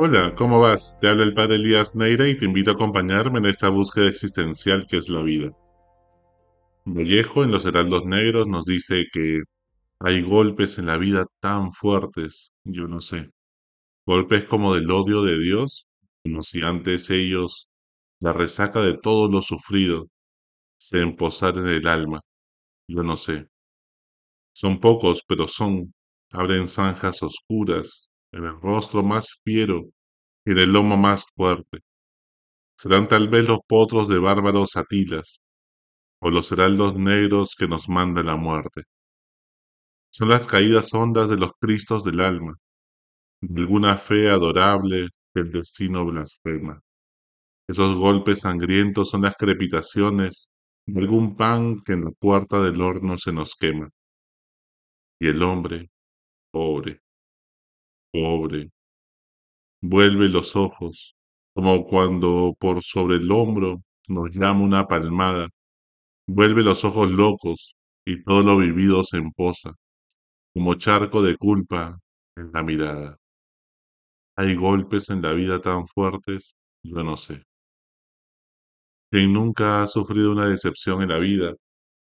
Hola, ¿cómo vas? Te habla el padre Elías Neira y te invito a acompañarme en esta búsqueda existencial que es la vida. Vallejo en Los Heraldos Negros nos dice que hay golpes en la vida tan fuertes, yo no sé, golpes como del odio de Dios, como si antes ellos, la resaca de todo lo sufrido, se emposaran en el alma, yo no sé. Son pocos, pero son, abren zanjas oscuras en el rostro más fiero y en el lomo más fuerte serán tal vez los potros de bárbaros atilas, o los heraldos negros que nos manda la muerte. Son las caídas hondas de los cristos del alma, de alguna fe adorable que el destino blasfema. Esos golpes sangrientos son las crepitaciones de algún pan que en la puerta del horno se nos quema. Y el hombre, pobre, pobre, vuelve los ojos, como cuando por sobre el hombro nos llama una palmada Vuelve los ojos locos y todo lo vivido se emposa, como charco de culpa en la mirada. Hay golpes en la vida tan fuertes, yo no sé. Quien nunca ha sufrido una decepción en la vida,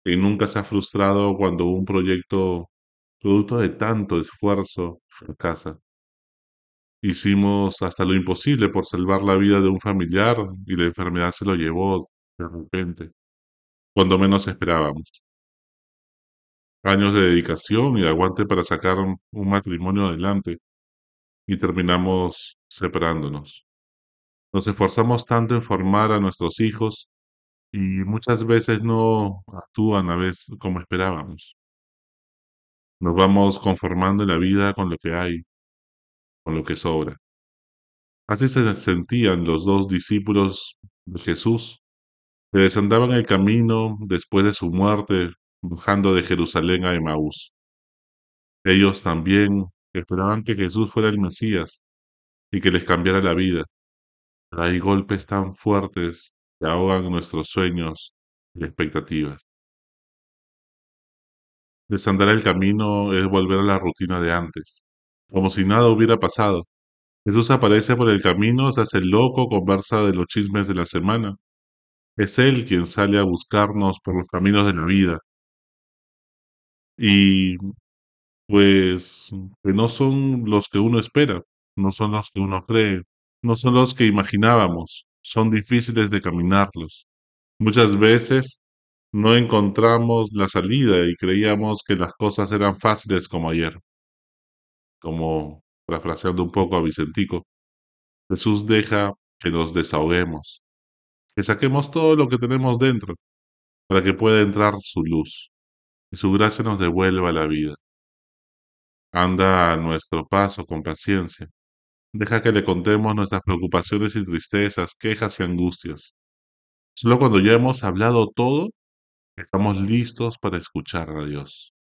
quien nunca se ha frustrado cuando un proyecto, producto de tanto esfuerzo, fracasa. Hicimos hasta lo imposible por salvar la vida de un familiar y la enfermedad se lo llevó de repente, cuando menos esperábamos años de dedicación y de aguante para sacar un, matrimonio adelante y terminamos separándonos. Nos esforzamos tanto en formar a nuestros hijos y muchas veces no actúan a veces como esperábamos. Nos vamos conformando en la vida con lo que hay, con lo que sobra. Así se sentían los dos discípulos de Jesús, que desandaban el camino después de su muerte bajando de Jerusalén a Emaús. Ellos también esperaban que Jesús fuera el Mesías y que les cambiara la vida. Pero hay golpes tan fuertes que ahogan nuestros sueños y expectativas. Desandar el camino es volver a la rutina de antes, como si nada hubiera pasado. Jesús aparece por el camino, se hace loco, conversa de los chismes de la semana. Es Él quien sale a buscarnos por los caminos de la vida, y pues que no son los que uno espera, no son los que uno cree, no son los que imaginábamos, son difíciles de caminarlos. Muchas veces no encontramos la salida y creíamos que las cosas eran fáciles como ayer. Como parafraseando un poco a Vicentico, Jesús deja que nos desahoguemos, que saquemos todo lo que tenemos dentro para que pueda entrar su luz y su gracia nos devuelva la vida. Anda a nuestro paso con paciencia. Deja que le contemos nuestras preocupaciones y tristezas, quejas y angustias. Solo cuando ya hemos hablado todo, estamos listos para escuchar a Dios.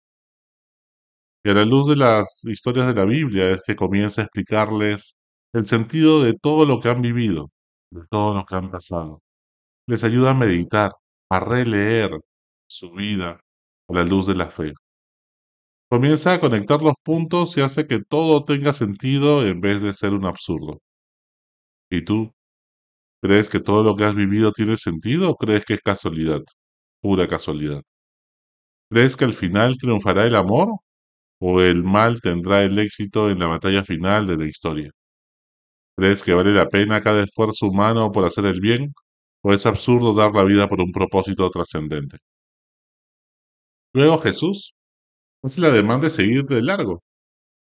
Y a la luz de las historias de la Biblia es que comienza a explicarles el sentido de todo lo que han vivido, de todo lo que han pasado. Les ayuda a meditar, a releer su vida a la luz de la fe. Comienza a conectar los puntos y hace que todo tenga sentido en vez de ser un absurdo. ¿Y tú? ¿Crees que todo lo que has vivido tiene sentido o crees que es casualidad? Pura casualidad. ¿Crees que al final triunfará el amor o el mal tendrá el éxito en la batalla final de la historia? ¿Crees que vale la pena cada esfuerzo humano por hacer el bien o es absurdo dar la vida por un propósito trascendente? Luego Jesús hace la demanda de seguir de largo.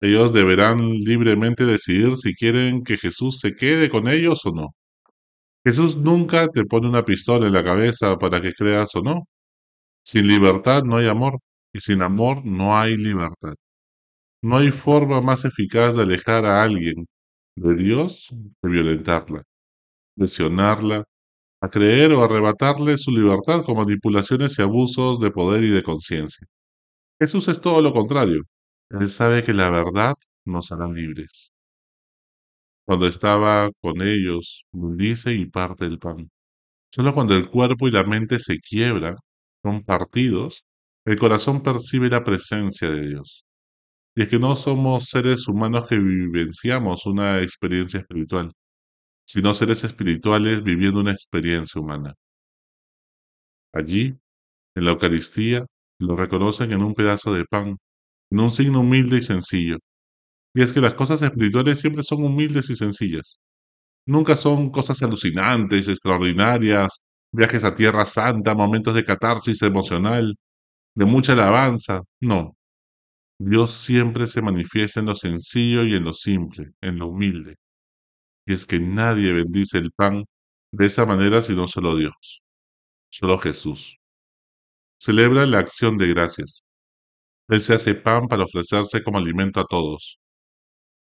Ellos deberán libremente decidir si quieren que Jesús se quede con ellos o no. Jesús nunca te pone una pistola en la cabeza para que creas o no. Sin libertad no hay amor y sin amor no hay libertad. No hay forma más eficaz de alejar a alguien de Dios que violentarla, lesionarla, a creer o arrebatarle su libertad con manipulaciones y abusos de poder y de conciencia. Jesús es todo lo contrario. Él sabe que la verdad nos hará libres. Cuando estaba con ellos, dice y parte el pan. Solo cuando el cuerpo y la mente se quiebran, son partidos, el corazón percibe la presencia de Dios. Y es que no somos seres humanos que vivenciamos una experiencia espiritual, sino seres espirituales viviendo una experiencia humana. Allí, en la Eucaristía, lo reconocen en un pedazo de pan, en un signo humilde y sencillo. Y es que las cosas espirituales siempre son humildes y sencillas. Nunca son cosas alucinantes, extraordinarias, viajes a Tierra Santa, momentos de catarsis emocional, de mucha alabanza. No. Dios siempre se manifiesta en lo sencillo y en lo simple, en lo humilde. Y es que nadie bendice el pan de esa manera sino solo Dios, solo Jesús. Celebra la acción de gracias. Él se hace pan para ofrecerse como alimento a todos.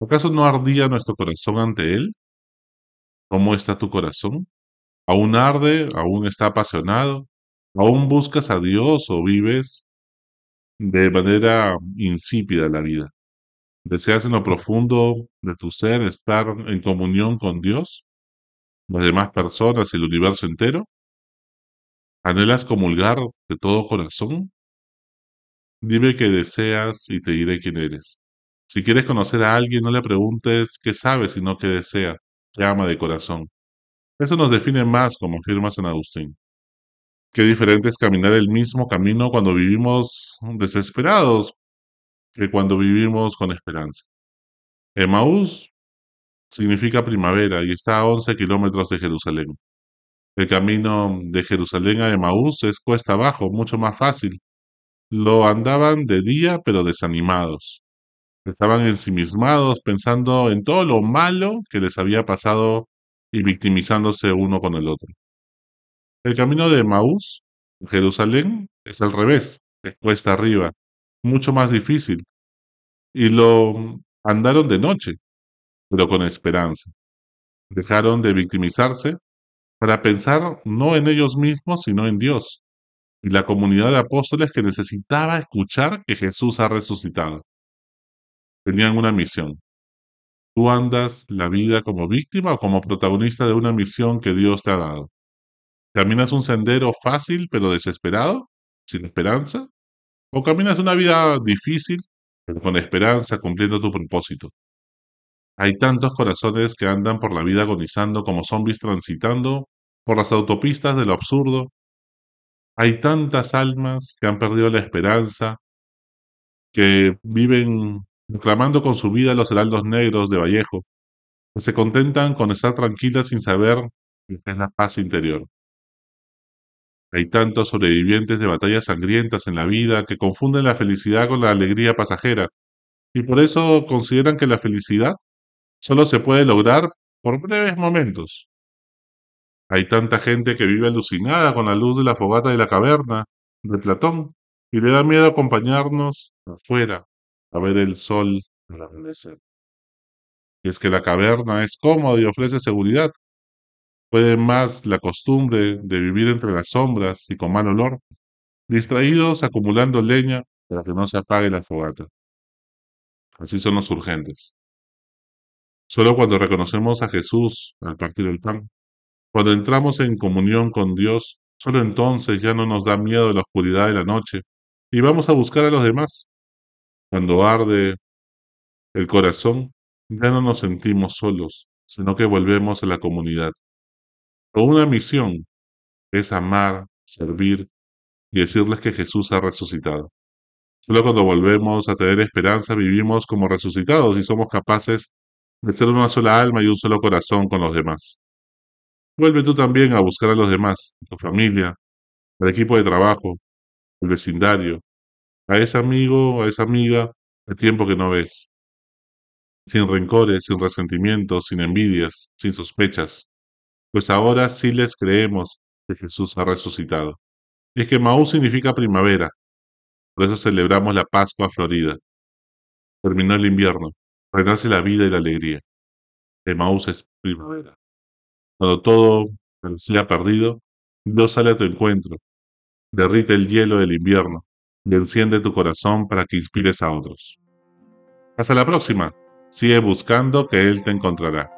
¿Acaso no ardía nuestro corazón ante Él? ¿Cómo está tu corazón? ¿Aún arde? ¿Aún está apasionado? ¿Aún buscas a Dios o vives de manera insípida la vida? ¿Deseas en lo profundo de tu ser estar en comunión con Dios, las demás personas y el universo entero? ¿Anhelas comulgar de todo corazón? Dime qué deseas y te diré quién eres. Si quieres conocer a alguien, no le preguntes qué sabe, sino qué desea, qué ama de corazón. Eso nos define más, como afirma San Agustín. Qué diferente es caminar el mismo camino cuando vivimos desesperados que cuando vivimos con esperanza. Emaús significa primavera y está a 11 kilómetros de Jerusalén. El camino de Jerusalén a Emaús es cuesta abajo, mucho más fácil. Lo andaban de día, pero desanimados. Estaban ensimismados, pensando en todo lo malo que les había pasado y victimizándose uno con el otro. El camino de Emaús, Jerusalén, es al revés, es cuesta arriba, mucho más difícil. Y lo andaron de noche, pero con esperanza. Dejaron de victimizarse para pensar no en ellos mismos, sino en Dios y la comunidad de apóstoles que necesitaba escuchar que Jesús ha resucitado. Tenían una misión. ¿Tú andas la vida como víctima o como protagonista de una misión que Dios te ha dado? ¿Caminas un sendero fácil pero desesperado, sin esperanza? ¿O caminas una vida difícil pero con esperanza, cumpliendo tu propósito? Hay tantos corazones que andan por la vida agonizando como zombies transitando por las autopistas de lo absurdo. Hay tantas almas que han perdido la esperanza, que viven reclamando con su vida los heraldos negros de Vallejo, que se contentan con estar tranquilas sin saber que es la paz interior. Hay tantos sobrevivientes de batallas sangrientas en la vida que confunden la felicidad con la alegría pasajera, y por eso consideran que la felicidad solo se puede lograr por breves momentos. Hay tanta gente que vive alucinada con la luz de la fogata de la caverna de Platón y le da miedo acompañarnos afuera a ver el sol al amanecer. Y es que la caverna es cómoda y ofrece seguridad. Puede más la costumbre de vivir entre las sombras y con mal olor, distraídos acumulando leña para que no se apague la fogata. Así son los urgentes. Solo cuando reconocemos a Jesús al partir el pan, cuando entramos en comunión con Dios, solo entonces ya no nos da miedo la oscuridad de la noche y vamos a buscar a los demás. Cuando arde el corazón, ya no nos sentimos solos, sino que volvemos a la comunidad. Con una misión es amar, servir y decirles que Jesús ha resucitado. Solo cuando volvemos a tener esperanza vivimos como resucitados y somos capaces de ser una sola alma y un solo corazón con los demás. Vuelve tú también a buscar a los demás, a tu familia, al equipo de trabajo, al vecindario, a ese amigo, a esa amiga, el tiempo que no ves. Sin rencores, sin resentimientos, sin envidias, sin sospechas. Pues ahora sí les creemos que Jesús ha resucitado. Y es que Maú significa primavera. Por eso celebramos la Pascua Florida. Terminó el invierno. Renace la vida y la alegría. Maús es primavera. Cuando todo parecía perdido, Dios sale a tu encuentro, derrite el hielo del invierno y enciende tu corazón para que inspires a otros. Hasta la próxima. Sigue buscando que Él te encontrará.